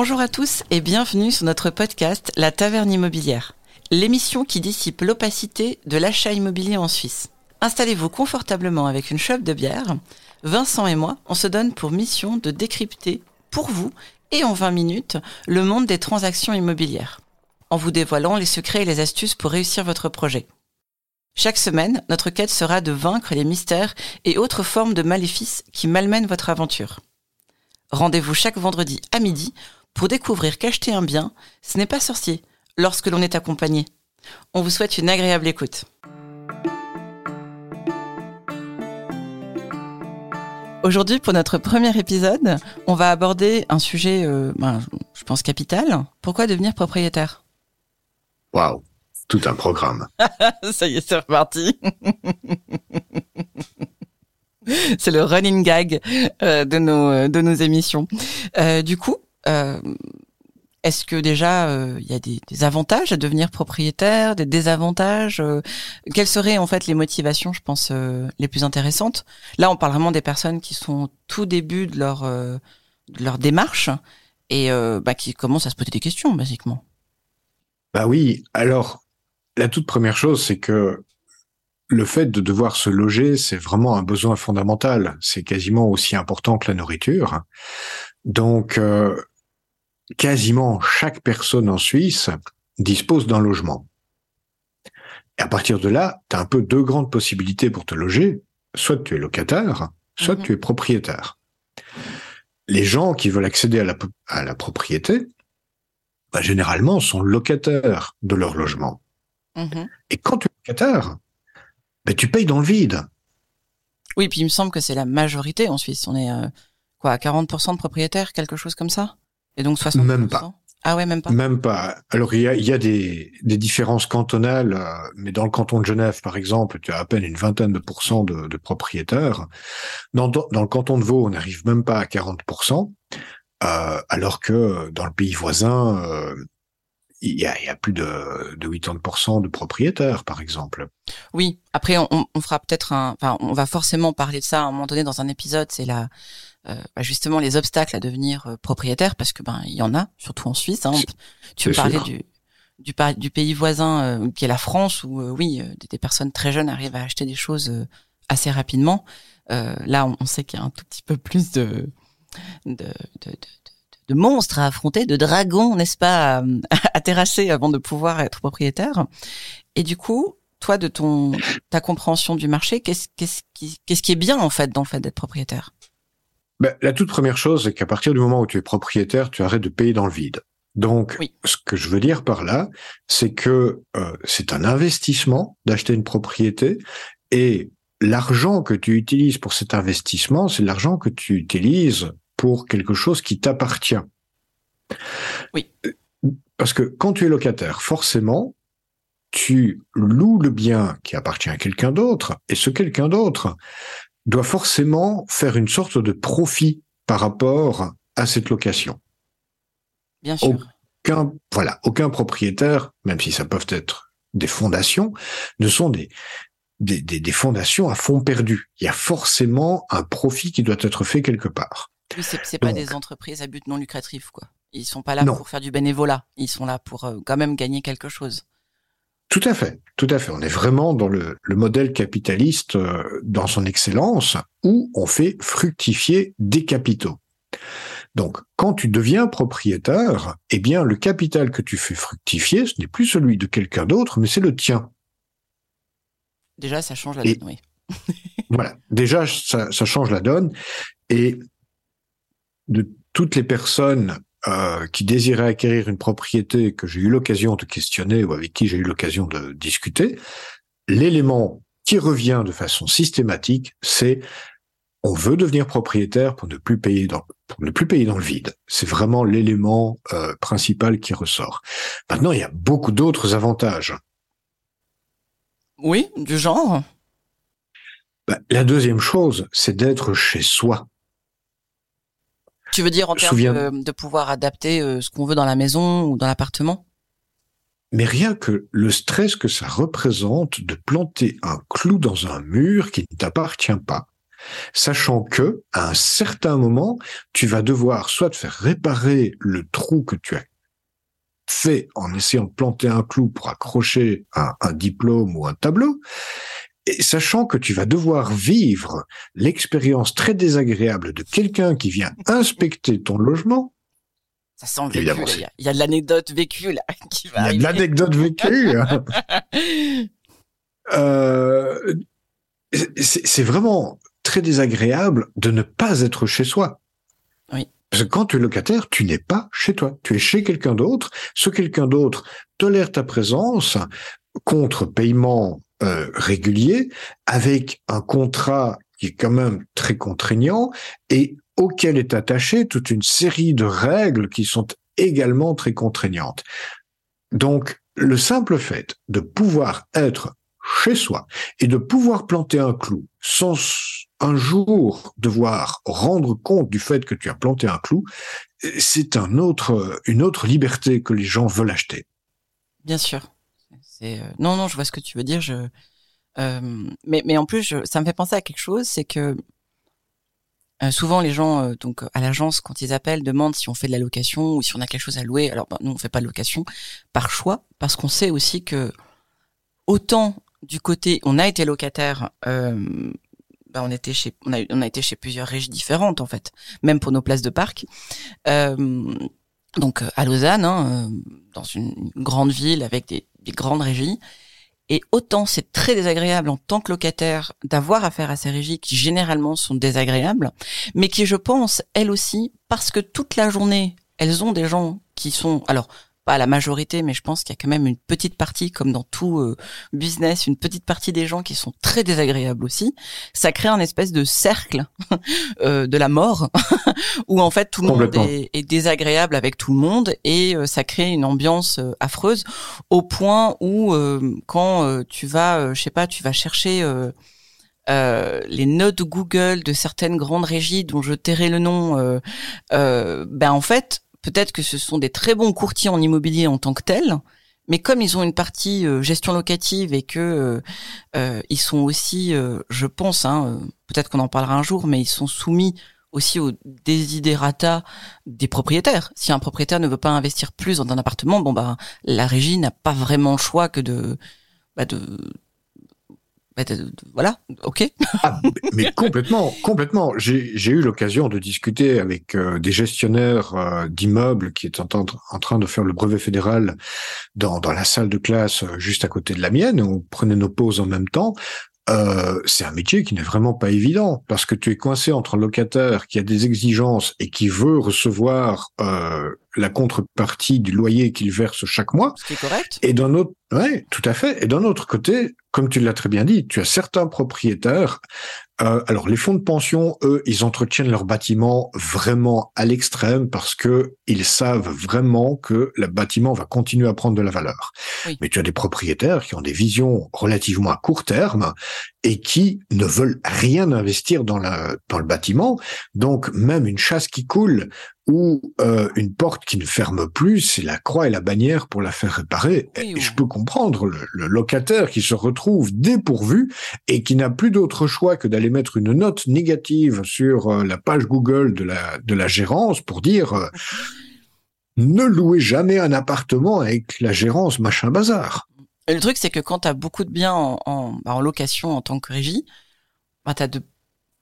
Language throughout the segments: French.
Bonjour à tous et bienvenue sur notre podcast La Taverne Immobilière, l'émission qui dissipe l'opacité de l'achat immobilier en Suisse. Installez-vous confortablement avec une chope de bière. Vincent et moi, on se donne pour mission de décrypter pour vous et en 20 minutes le monde des transactions immobilières, en vous dévoilant les secrets et les astuces pour réussir votre projet. Chaque semaine, notre quête sera de vaincre les mystères et autres formes de maléfices qui malmènent votre aventure. Rendez-vous chaque vendredi à midi pour découvrir qu'acheter un bien, ce n'est pas sorcier lorsque l'on est accompagné. On vous souhaite une agréable écoute. Aujourd'hui, pour notre premier épisode, on va aborder un sujet, euh, ben, je pense, capital. Pourquoi devenir propriétaire? Waouh, tout un programme. Ça y est, c'est reparti. c'est le running gag euh, de nos de nos émissions. Euh, du coup, euh, est-ce que déjà il y a des, avantages à devenir propriétaire, des désavantages Quelles seraient en fait les motivations, je pense, les plus intéressantes? Là, on parle vraiment des personnes qui sont au tout début de leur de leur démarche et bah, qui commencent à se poser des questions, basiquement. Bah oui. Alors, la toute première chose, c'est que le fait de devoir se loger, c'est vraiment un besoin fondamental. C'est quasiment aussi important que la nourriture. Donc, euh, quasiment chaque personne en Suisse dispose d'un logement. Et à partir de là, tu as un peu deux grandes possibilités pour te loger. Soit tu es locataire, soit mhm. tu es propriétaire. Les gens qui veulent accéder à la, à la propriété, bah, généralement, sont locataires de leur logement. Mhm. Et quand tu es locataire, ben, tu payes dans le vide. Oui, puis il me semble que c'est la majorité en Suisse. On est euh, quoi à 40% de propriétaires, quelque chose comme ça? Et donc 60%. Même pas. Ah ouais, même pas. Même pas. Alors il y a, y a des, des, différences cantonales, euh, mais dans le canton de Genève, par exemple, tu as à peine une vingtaine de pourcents de, de propriétaires. Dans, dans, le canton de Vaud, on n'arrive même pas à 40%, euh, alors que dans le pays voisin, euh, il y a, y a, plus de, de 80% de propriétaires, par exemple. Oui. Après, on, on fera peut-être un, enfin, on va forcément parler de ça à un moment donné dans un épisode. C'est la, bah, justement les obstacles à devenir euh, propriétaire, parce que ben il y en a, surtout en Suisse. Hein. Tu parlais du, du, du pays voisin euh, qui est la France, où euh, oui, des, personnes très jeunes arrivent à acheter des choses assez rapidement. là, on, on sait qu'il y a un tout petit peu plus de, de, de, de de monstres à affronter, de dragons, n'est-ce pas, à, terrasser avant de pouvoir être propriétaire. Et du coup, toi, de ton ta compréhension du marché, qu'est-ce qu'est-ce qui qu'est-ce qui est bien en fait dans le fait d'être propriétaire? Ben, La toute première chose, c'est qu'à partir du moment où tu es propriétaire, tu arrêtes de payer dans le vide. Donc, ce que je veux dire par là, c'est que euh, c'est un investissement d'acheter une propriété et l'argent que tu utilises pour cet investissement, c'est l'argent que tu utilises pour quelque chose qui t'appartient. Oui. Parce que quand tu es locataire, forcément, tu loues le bien qui appartient à quelqu'un d'autre, et ce quelqu'un d'autre doit forcément faire une sorte de profit par rapport à cette location. Bien sûr. Aucun, voilà, aucun propriétaire, même si ça peuvent être des fondations, ne sont des, des, des, des fondations à fond perdu. Il y a forcément un profit qui doit être fait quelque part. Oui, c'est pas des entreprises à but non lucratif, quoi. Ils sont pas là pour faire du bénévolat. Ils sont là pour euh, quand même gagner quelque chose. Tout à fait, tout à fait. On est vraiment dans le, le modèle capitaliste euh, dans son excellence où on fait fructifier des capitaux. Donc, quand tu deviens propriétaire, eh bien, le capital que tu fais fructifier, ce n'est plus celui de quelqu'un d'autre, mais c'est le tien. Déjà, ça change la donne, oui. voilà. Déjà, ça, ça change la donne. Et de toutes les personnes euh, qui désiraient acquérir une propriété que j'ai eu l'occasion de questionner ou avec qui j'ai eu l'occasion de discuter, l'élément qui revient de façon systématique, c'est on veut devenir propriétaire pour ne plus payer dans pour ne plus payer dans le vide. C'est vraiment l'élément euh, principal qui ressort. Maintenant, il y a beaucoup d'autres avantages. Oui, du genre? Bah, la deuxième chose, c'est d'être chez soi. Tu veux dire en termes de, pouvoir adapter euh, ce qu'on veut dans la maison ou dans l'appartement? Mais rien que le stress que ça représente de planter un clou dans un mur qui ne t'appartient pas, sachant que à un certain moment, tu vas devoir soit faire réparer le trou que tu as fait en essayant de planter un clou pour accrocher un, un diplôme ou un tableau, et sachant que tu vas devoir vivre l'expérience très désagréable de quelqu'un qui vient inspecter ton logement. Ça sent le vécu. Il y, a de l'anecdote vécue là qui va. Il y a de l'anecdote vécue. Hein. euh, c'est vraiment très désagréable de ne pas être chez soi. Oui. Parce que quand tu es locataire, tu n'es pas chez toi. Tu es chez quelqu'un d'autre. Ce quelqu'un d'autre tolère ta présence contre paiement euh, régulier, avec un contrat qui est quand même très contraignant et auquel est attachée toute une série de règles qui sont également très contraignantes. Donc, le simple fait de pouvoir être chez soi et de pouvoir planter un clou sans un jour devoir rendre compte du fait que tu as planté un clou, c'est un autre, une autre liberté que les gens veulent acheter. Bien sûr. Euh, non, non, je vois ce que tu veux dire. Je, euh, mais, mais en plus, ça me fait penser à quelque chose, c'est que euh, souvent les gens donc à l'agence quand ils appellent demandent si on fait de la location ou si on a quelque chose à louer. Alors ben, nous on fait pas de location par choix parce qu'on sait aussi que autant du côté, on a été locataire. Euh, bah on était chez, on a, on a été chez plusieurs régies différentes en fait, même pour nos places de parc. Euh, donc à Lausanne, hein, euh, dans une grande ville avec des, des grandes régies. Et autant c'est très désagréable en tant que locataire d'avoir affaire à ces régies qui généralement sont désagréables, mais qui je pense elles aussi parce que toute la journée elles ont des gens qui sont alors pas la majorité, mais je pense qu'il y a quand même une petite partie, comme dans tout euh, business, une petite partie des gens qui sont très désagréables aussi. Ça crée un espèce de cercle euh, de la mort, où en fait tout le monde est, désagréable avec tout le monde, et euh, ça crée une ambiance affreuse, au point où quand tu vas, je sais pas, tu vas chercher les notes Google de certaines grandes régies dont je tairai le nom, ben en fait peut-être que ce sont des très bons courtiers en immobilier en tant que tels, mais comme ils ont une partie euh, gestion locative et que euh, euh, ils sont aussi, je pense, hein, peut-être qu'on en parlera un jour, mais ils sont soumis aussi aux desiderata des propriétaires. Si un propriétaire ne veut pas investir plus dans un appartement, bon bah la régie n'a pas vraiment le choix que de bah, de voilà, ok. Ah, mais complètement, complètement. J'ai eu l'occasion de discuter avec euh, des gestionnaires euh, d'immeubles qui étaient en, en, train de faire le brevet fédéral dans, dans la salle de classe euh, juste à côté de la mienne. On prenait nos pauses en même temps. Euh, c'est un métier qui n'est vraiment pas évident parce que tu es coincé entre un locataire qui a des exigences et qui veut recevoir euh, la contrepartie du loyer qu'il verse chaque mois. C'est correct. Et d'un autre, ouais, tout à fait. Et d'un autre côté, comme tu l'as très bien dit, tu as certains propriétaires euh, alors les fonds de pension, eux, ils entretiennent leur bâtiment vraiment à l'extrême parce que ils savent vraiment que le bâtiment va continuer à prendre de la valeur. Mais tu as des propriétaires qui ont des visions relativement à court terme et qui ne veulent rien investir dans, la, dans le bâtiment. Donc même une chasse qui coule ou euh, une porte qui ne ferme plus, c'est la croix et la bannière pour la faire réparer. et je peux comprendre le, le, locataire qui se retrouve dépourvu et qui n'a plus d'autre choix que d'aller mettre une note négative sur euh, la page Google de la, de la gérance pour dire euh, ne louez jamais un appartement avec la gérance machin bazar. Et le truc, c'est que quand tu as beaucoup de biens en, en, bah, en, location en tant que régie, bah, tu as de,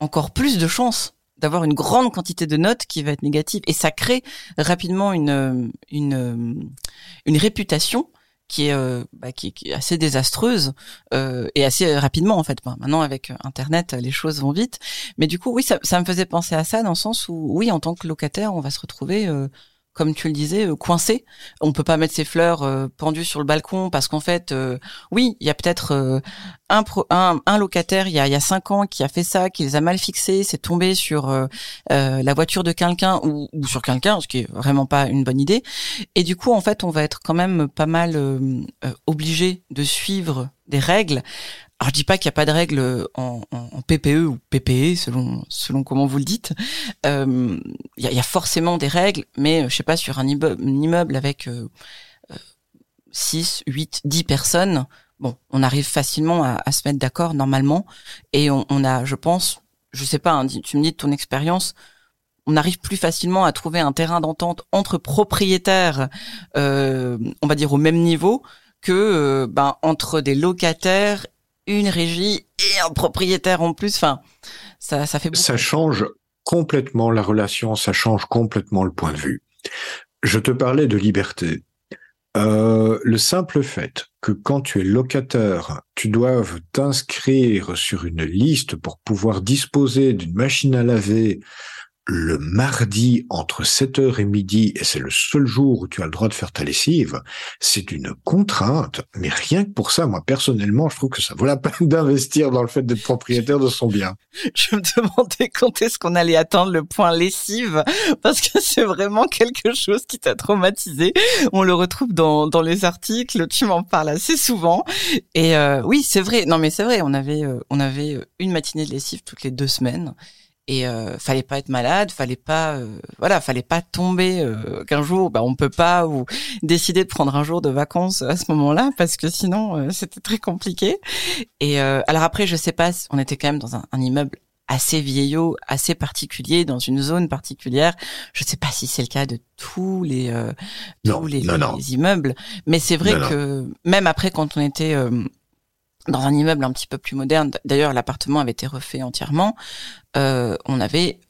encore plus de chances d'avoir une grande quantité de notes qui va être négative et ça crée rapidement une une une réputation qui est, euh, bah, qui, est assez désastreuse euh, et assez rapidement en fait. maintenant avec Internet, les choses vont vite. Mais du coup, oui, ça, ça, me faisait penser à ça dans le sens où, oui, en tant que locataire, on va se retrouver euh, comme tu le disais, euh, coincé. On peut pas mettre ses fleurs euh, pendues sur le balcon parce qu'en fait, euh, oui, il y a peut-être un, locataire il y a, y a cinq ans qui a fait ça, qui les a mal fixés, c'est tombé sur la voiture de quelqu'un ou, ou, sur quelqu'un, ce qui est vraiment pas une bonne idée. Et du coup, en fait, on va être quand même pas mal obligé de suivre des règles alors je dis pas qu'il n'y a pas de règles en, PPE ou PPE selon selon comment vous le dites. Euh, il y, a, y, a, forcément des règles, mais je sais pas sur un immeuble, avec euh, 6, 8, 10 personnes, bon, on arrive facilement à, se mettre d'accord normalement, et on, on, a, je pense, je sais pas, hein, tu me dis de ton expérience, on arrive plus facilement à trouver un terrain d'entente entre propriétaires, euh, on va dire au même niveau, que euh, ben, entre des locataires, une régie et un propriétaire en plus. Enfin, ça, ça fait beaucoup. Ça change complètement la relation, ça change complètement le point de vue. Je te parlais de liberté. Euh, le simple fait que quand tu es locataire, tu doives t'inscrire sur une liste pour pouvoir disposer d'une machine à laver, le mardi entre 7h et midi, et c'est le seul jour où tu as le droit de faire ta lessive, c'est une contrainte. Mais rien que pour ça, moi personnellement, je trouve que ça vaut la peine d'investir dans le fait d'être propriétaire de son bien. Je me demandais quand est-ce qu'on allait atteindre le point lessive, parce que c'est vraiment quelque chose qui t'a traumatisé. On le retrouve dans, dans les articles, tu m'en parles assez souvent. Et euh, oui, c'est vrai. Non, mais c'est vrai. On avait euh, on avait une matinée de lessive toutes les deux semaines et euh, fallait pas être malade, fallait pas euh, voilà, fallait pas tomber euh, qu'un jour bah on peut pas ou décider de prendre un jour de vacances à ce moment-là parce que sinon euh, c'était très compliqué. Et alors après je sais pas, on était quand même dans un, un immeuble assez vieillot, assez particulier dans une zone particulière. Je sais pas si c'est le cas de tous les tous les, les, immeubles, mais c'est vrai que même après quand on était dans un immeuble un petit peu plus moderne. D'ailleurs, l'appartement avait été refait entièrement. Euh, on avait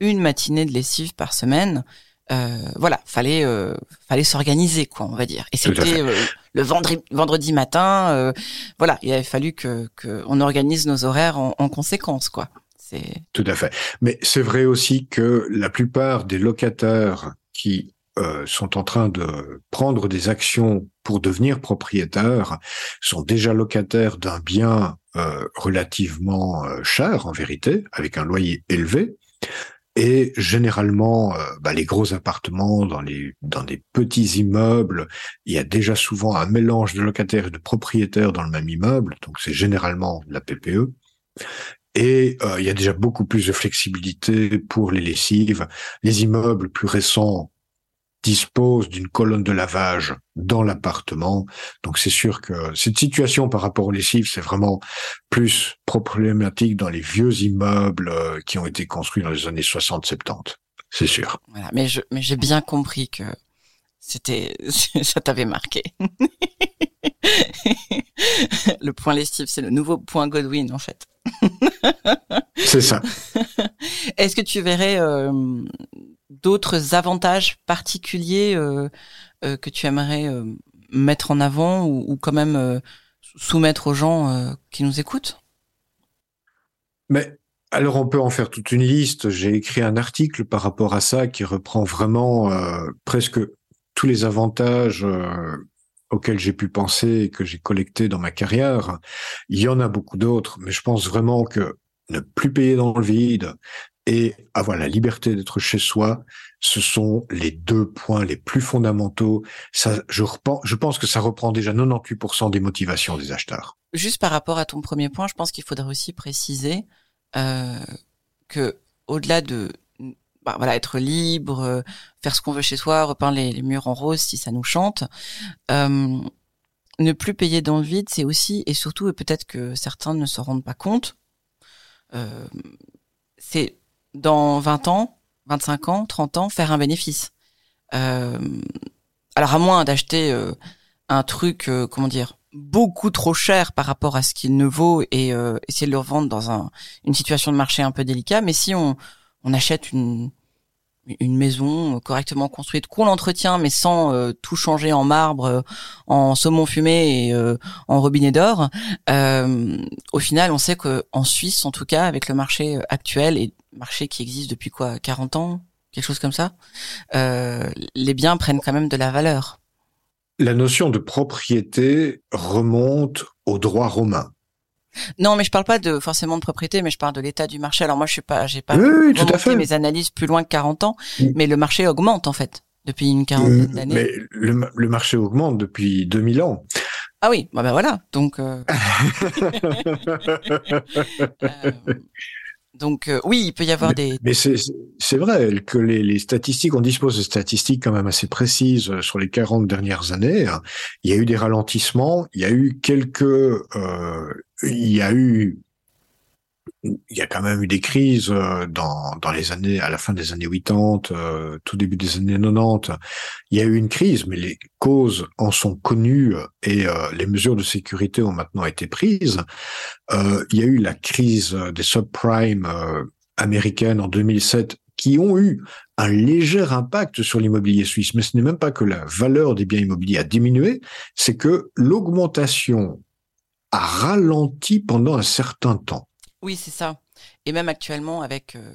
une matinée de lessive par semaine. Euh, voilà, fallait euh, fallait s'organiser quoi, on va dire. Et c'était euh, le vendredi, vendredi matin. Voilà, il avait fallu que, que on organise nos horaires en, en conséquence quoi. C'est tout à fait. Mais c'est vrai aussi que la plupart des locataires qui sont en train de prendre des actions pour devenir propriétaires, sont déjà locataires d'un bien euh, relativement euh, cher en vérité, avec un loyer élevé. Et généralement, bah, les gros appartements dans les dans des petits immeubles, il y a déjà souvent un mélange de locataires et de propriétaires dans le même immeuble, donc c'est généralement la PPE. Et il y a déjà beaucoup plus de flexibilité pour les lessives. Les immeubles plus récents dispose d'une colonne de lavage dans l'appartement. Donc c'est sûr que cette situation par rapport aux lessives, c'est vraiment plus problématique dans les vieux immeubles euh, qui ont été construits dans les années 60-70. C'est sûr. Voilà, mais je mais j'ai bien compris que c'était ça t'avait marqué. le point lessive, c'est le nouveau point Godwin en fait. c'est ça. Est-ce que tu verrais euh, d'autres avantages particuliers euh, euh, que tu aimerais euh, mettre en avant ou, ou quand même soumettre aux gens qui nous écoutent? Mais alors on peut en faire toute une liste. J'ai écrit un article par rapport à ça qui reprend vraiment presque tous les avantages auxquels j'ai pu penser et que j'ai collecté dans ma carrière. Il y en a beaucoup d'autres, mais je pense vraiment que ne plus payer dans le vide, et avoir la liberté d'être chez soi, ce sont les deux points les plus fondamentaux. Ça, je, pense que ça reprend déjà 98% des motivations des acheteurs. Juste par rapport à ton premier point, je pense qu'il faudrait aussi préciser euh, que au-delà de bah, voilà être libre, euh, faire ce qu'on veut chez soi, repeindre les, murs en rose si ça nous chante. Euh, ne plus payer dans le vide, c'est aussi et surtout, et peut-être que certains ne se rendent pas compte, euh, c'est dans 20 ans, 25 ans, 30 ans, faire un bénéfice. Euh, alors à moins d'acheter euh, un truc, euh, comment dire, beaucoup trop cher par rapport à ce qu'il ne vaut et essayer de le revendre dans un, une situation de marché un peu délicat. Mais si on, on achète une, une maison correctement construite, qu'on l'entretient mais sans euh, tout changer en marbre, euh, en saumon fumé et euh, en robinet d'or. au final, on sait que en Suisse, en tout cas, avec le marché actuel et marché qui existe depuis quoi, 40 ans, quelque chose comme ça, les biens prennent quand même de la valeur. La notion de propriété remonte au droit romain. Non, mais je parle pas de forcément de propriété, mais je parle de l'état du marché. Alors moi, je suis pas, j'ai pas oui, mes analyses plus loin que 40 ans, mais le marché augmente en fait depuis une quarantaine mm, d'années. Mais le, marché augmente depuis 2000 ans. Ah oui, bah ben voilà. Donc, euh... euh donc euh, oui, il peut y avoir des. Mais c'est vrai que les, les, statistiques, on dispose de statistiques quand même assez précises euh, sur les 40 dernières années. Hein. Il y a eu des ralentissements, il y a eu quelques, euh, il y a eu il y a quand même eu des crises euh, dans, dans les années, à la fin des années 80, euh, tout début des années 90. Il y a eu une crise, mais les causes en sont connues et euh, les mesures de sécurité ont maintenant été prises. il y a eu la crise des subprimes américaines en 2007 qui ont eu un léger impact sur l'immobilier suisse. Mais ce n'est même pas que la valeur des biens immobiliers a diminué, c'est que l'augmentation a ralenti pendant un certain temps. Oui, c'est ça. Et même actuellement, avec euh,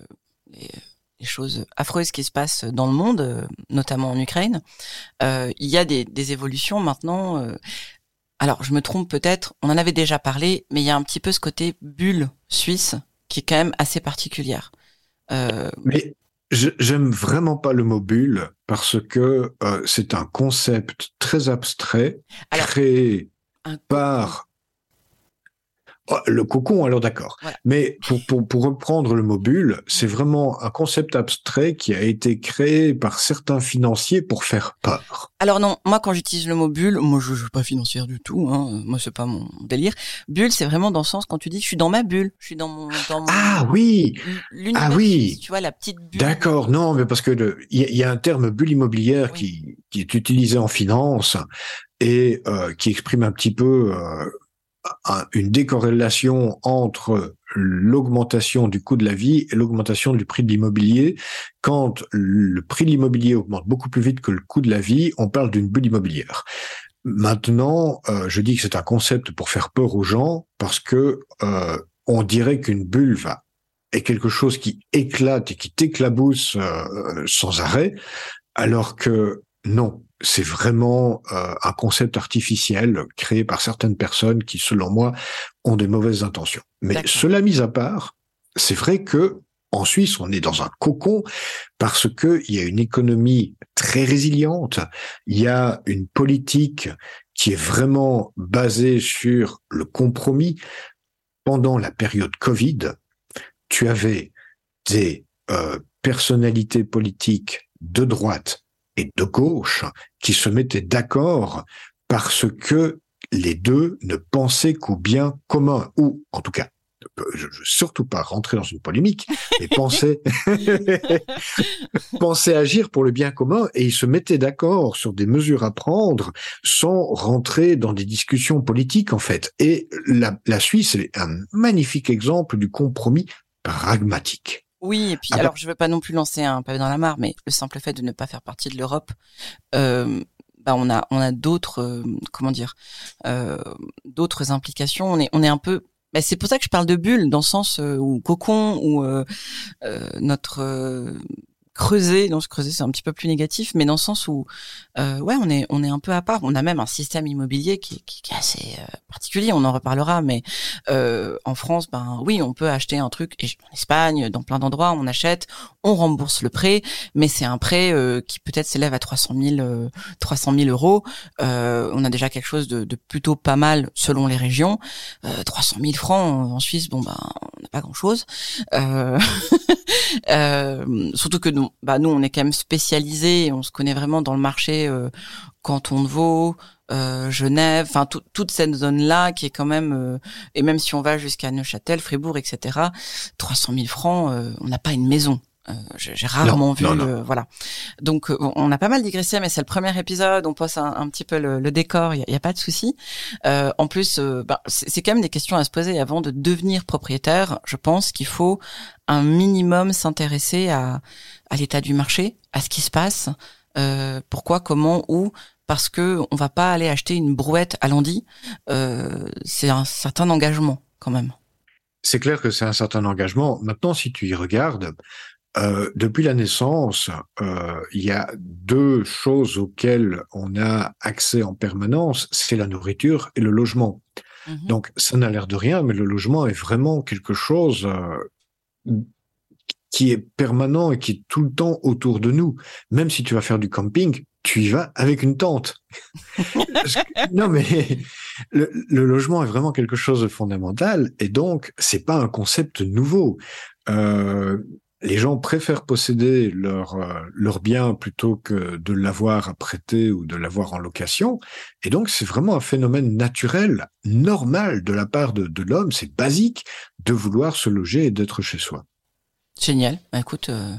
les, choses affreuses qui se passent dans le monde, euh, notamment en Ukraine, euh, il y a des, évolutions maintenant. alors, je me trompe peut-être, on en avait déjà parlé, mais il y a un petit peu ce côté bulle suisse qui est quand même assez particulière. Mais j'aime vraiment pas le mot bulle parce que c'est un concept très abstrait créé par Oh, le cocon, alors d'accord. Mais pour, pour, pour, reprendre le mot bulle, c'est vraiment un concept abstrait qui a été créé par certains financiers pour faire peur. Alors non, moi quand j'utilise le mot bulle, moi je, ne suis pas financière du tout, hein, moi c'est pas mon délire. Bulle, c'est vraiment dans le sens quand tu dis je suis dans ma bulle, je suis dans mon... Dans mon ah oui Ah oui Tu vois, la petite bulle. D'accord, non, mais parce que il y, a un terme bulle immobilière qui, qui est utilisé en finance et euh, qui exprime un petit peu... Euh, une décorrélation entre l'augmentation du coût de la vie et l'augmentation du prix de l'immobilier. Quand le prix de l'immobilier augmente beaucoup plus vite que le coût de la vie, on parle d'une bulle immobilière. Maintenant, euh, je dis que c'est un concept pour faire peur aux gens parce que euh, on dirait qu'une bulle va est quelque chose qui éclate et qui t'éclabousse euh, sans arrêt, alors que non, c'est vraiment euh, un concept artificiel créé par certaines personnes qui, selon moi, ont des mauvaises intentions. Mais cela mis à part, c'est vrai que en Suisse, on est dans un cocon parce que il y a une économie très résiliente, il y a une politique qui est vraiment basée sur le compromis. Pendant la période Covid, tu avais des euh, personnalités politiques de droite et de gauche qui se mettaient d'accord parce que les deux ne pensaient qu'au bien commun, ou en tout cas, je ne veux surtout pas rentrer dans une polémique, mais pensaient, pensaient agir pour le bien commun et ils se mettaient d'accord sur des mesures à prendre sans rentrer dans des discussions politiques en fait. Et la, la Suisse est un magnifique exemple du compromis pragmatique. Oui, et puis ah bah alors je veux pas non plus lancer un pavé dans la mare, mais le simple fait de ne pas faire partie de l'Europe, euh, bah on a on a d'autres euh, comment dire euh, d'autres implications. On est on est un peu bah c'est pour ça que je parle de bulle dans le sens où cocon ou notre creuser, donc creuser c'est un petit peu plus négatif, mais dans le sens où euh, ouais on est on est un peu à part. On a même un système immobilier qui, qui, qui est assez euh, particulier. On en reparlera, mais euh, en France, ben oui, on peut acheter un truc. Et en Espagne, dans plein d'endroits, on achète, on rembourse le prêt, mais c'est un prêt euh, qui peut-être s'élève à 300 000 300 000 euros. Euh, on a déjà quelque chose de, de, plutôt pas mal selon les régions. 300 000 francs en Suisse, bon ben on n'a pas grand chose. surtout que nous bah nous, on est quand même spécialisé, on se connaît vraiment dans le marché euh, Canton de Vaud, euh, Genève, enfin toute cette zone-là qui est quand même, euh, et même si on va jusqu'à Neuchâtel, Fribourg, etc., 300 000 francs, on n'a pas une maison. Euh, j'ai rarement vu, voilà. Donc on a pas mal digressé, mais c'est le premier épisode. On pose un, petit peu le, décor, il y, a, pas de souci. en plus, bah, c'est quand même des questions à se poser avant de devenir propriétaire. Je pense qu'il faut un minimum s'intéresser à, à l'état du marché, à ce qui se passe, euh, pourquoi, comment, où, parce que on va pas aller acheter une brouette à Landy. Euh, c'est un certain engagement quand même. C'est clair que c'est un certain engagement. Maintenant, si tu y regardes, euh, depuis la naissance, euh, il y a deux choses auxquelles on a accès en permanence, c'est la nourriture et le logement. Mhm. Donc, ça n'a l'air de rien, mais le logement est vraiment quelque chose euh, qui est permanent et qui est tout le temps autour de nous. Même si tu vas faire du camping, tu y vas avec une tente. non, mais le, logement est vraiment quelque chose de fondamental et donc c'est pas un concept nouveau. Euh, les gens préfèrent posséder leur, euh, leur bien plutôt que de l'avoir à prêter ou de l'avoir en location. Et donc, c'est vraiment un phénomène naturel, normal de la part de, de l'homme. C'est basique de vouloir se loger et d'être chez soi. Génial. Bah, écoute, euh,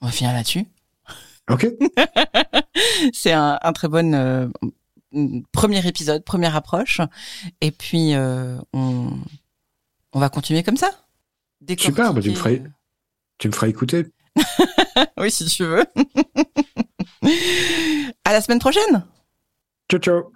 on va finir là-dessus. OK. c'est un, un, très bon euh, premier épisode, première approche. Et puis, on, on va continuer comme ça. Super, bah, tu me feras, tu me feras écouter. oui, si tu veux. à la semaine prochaine. Ciao, ciao.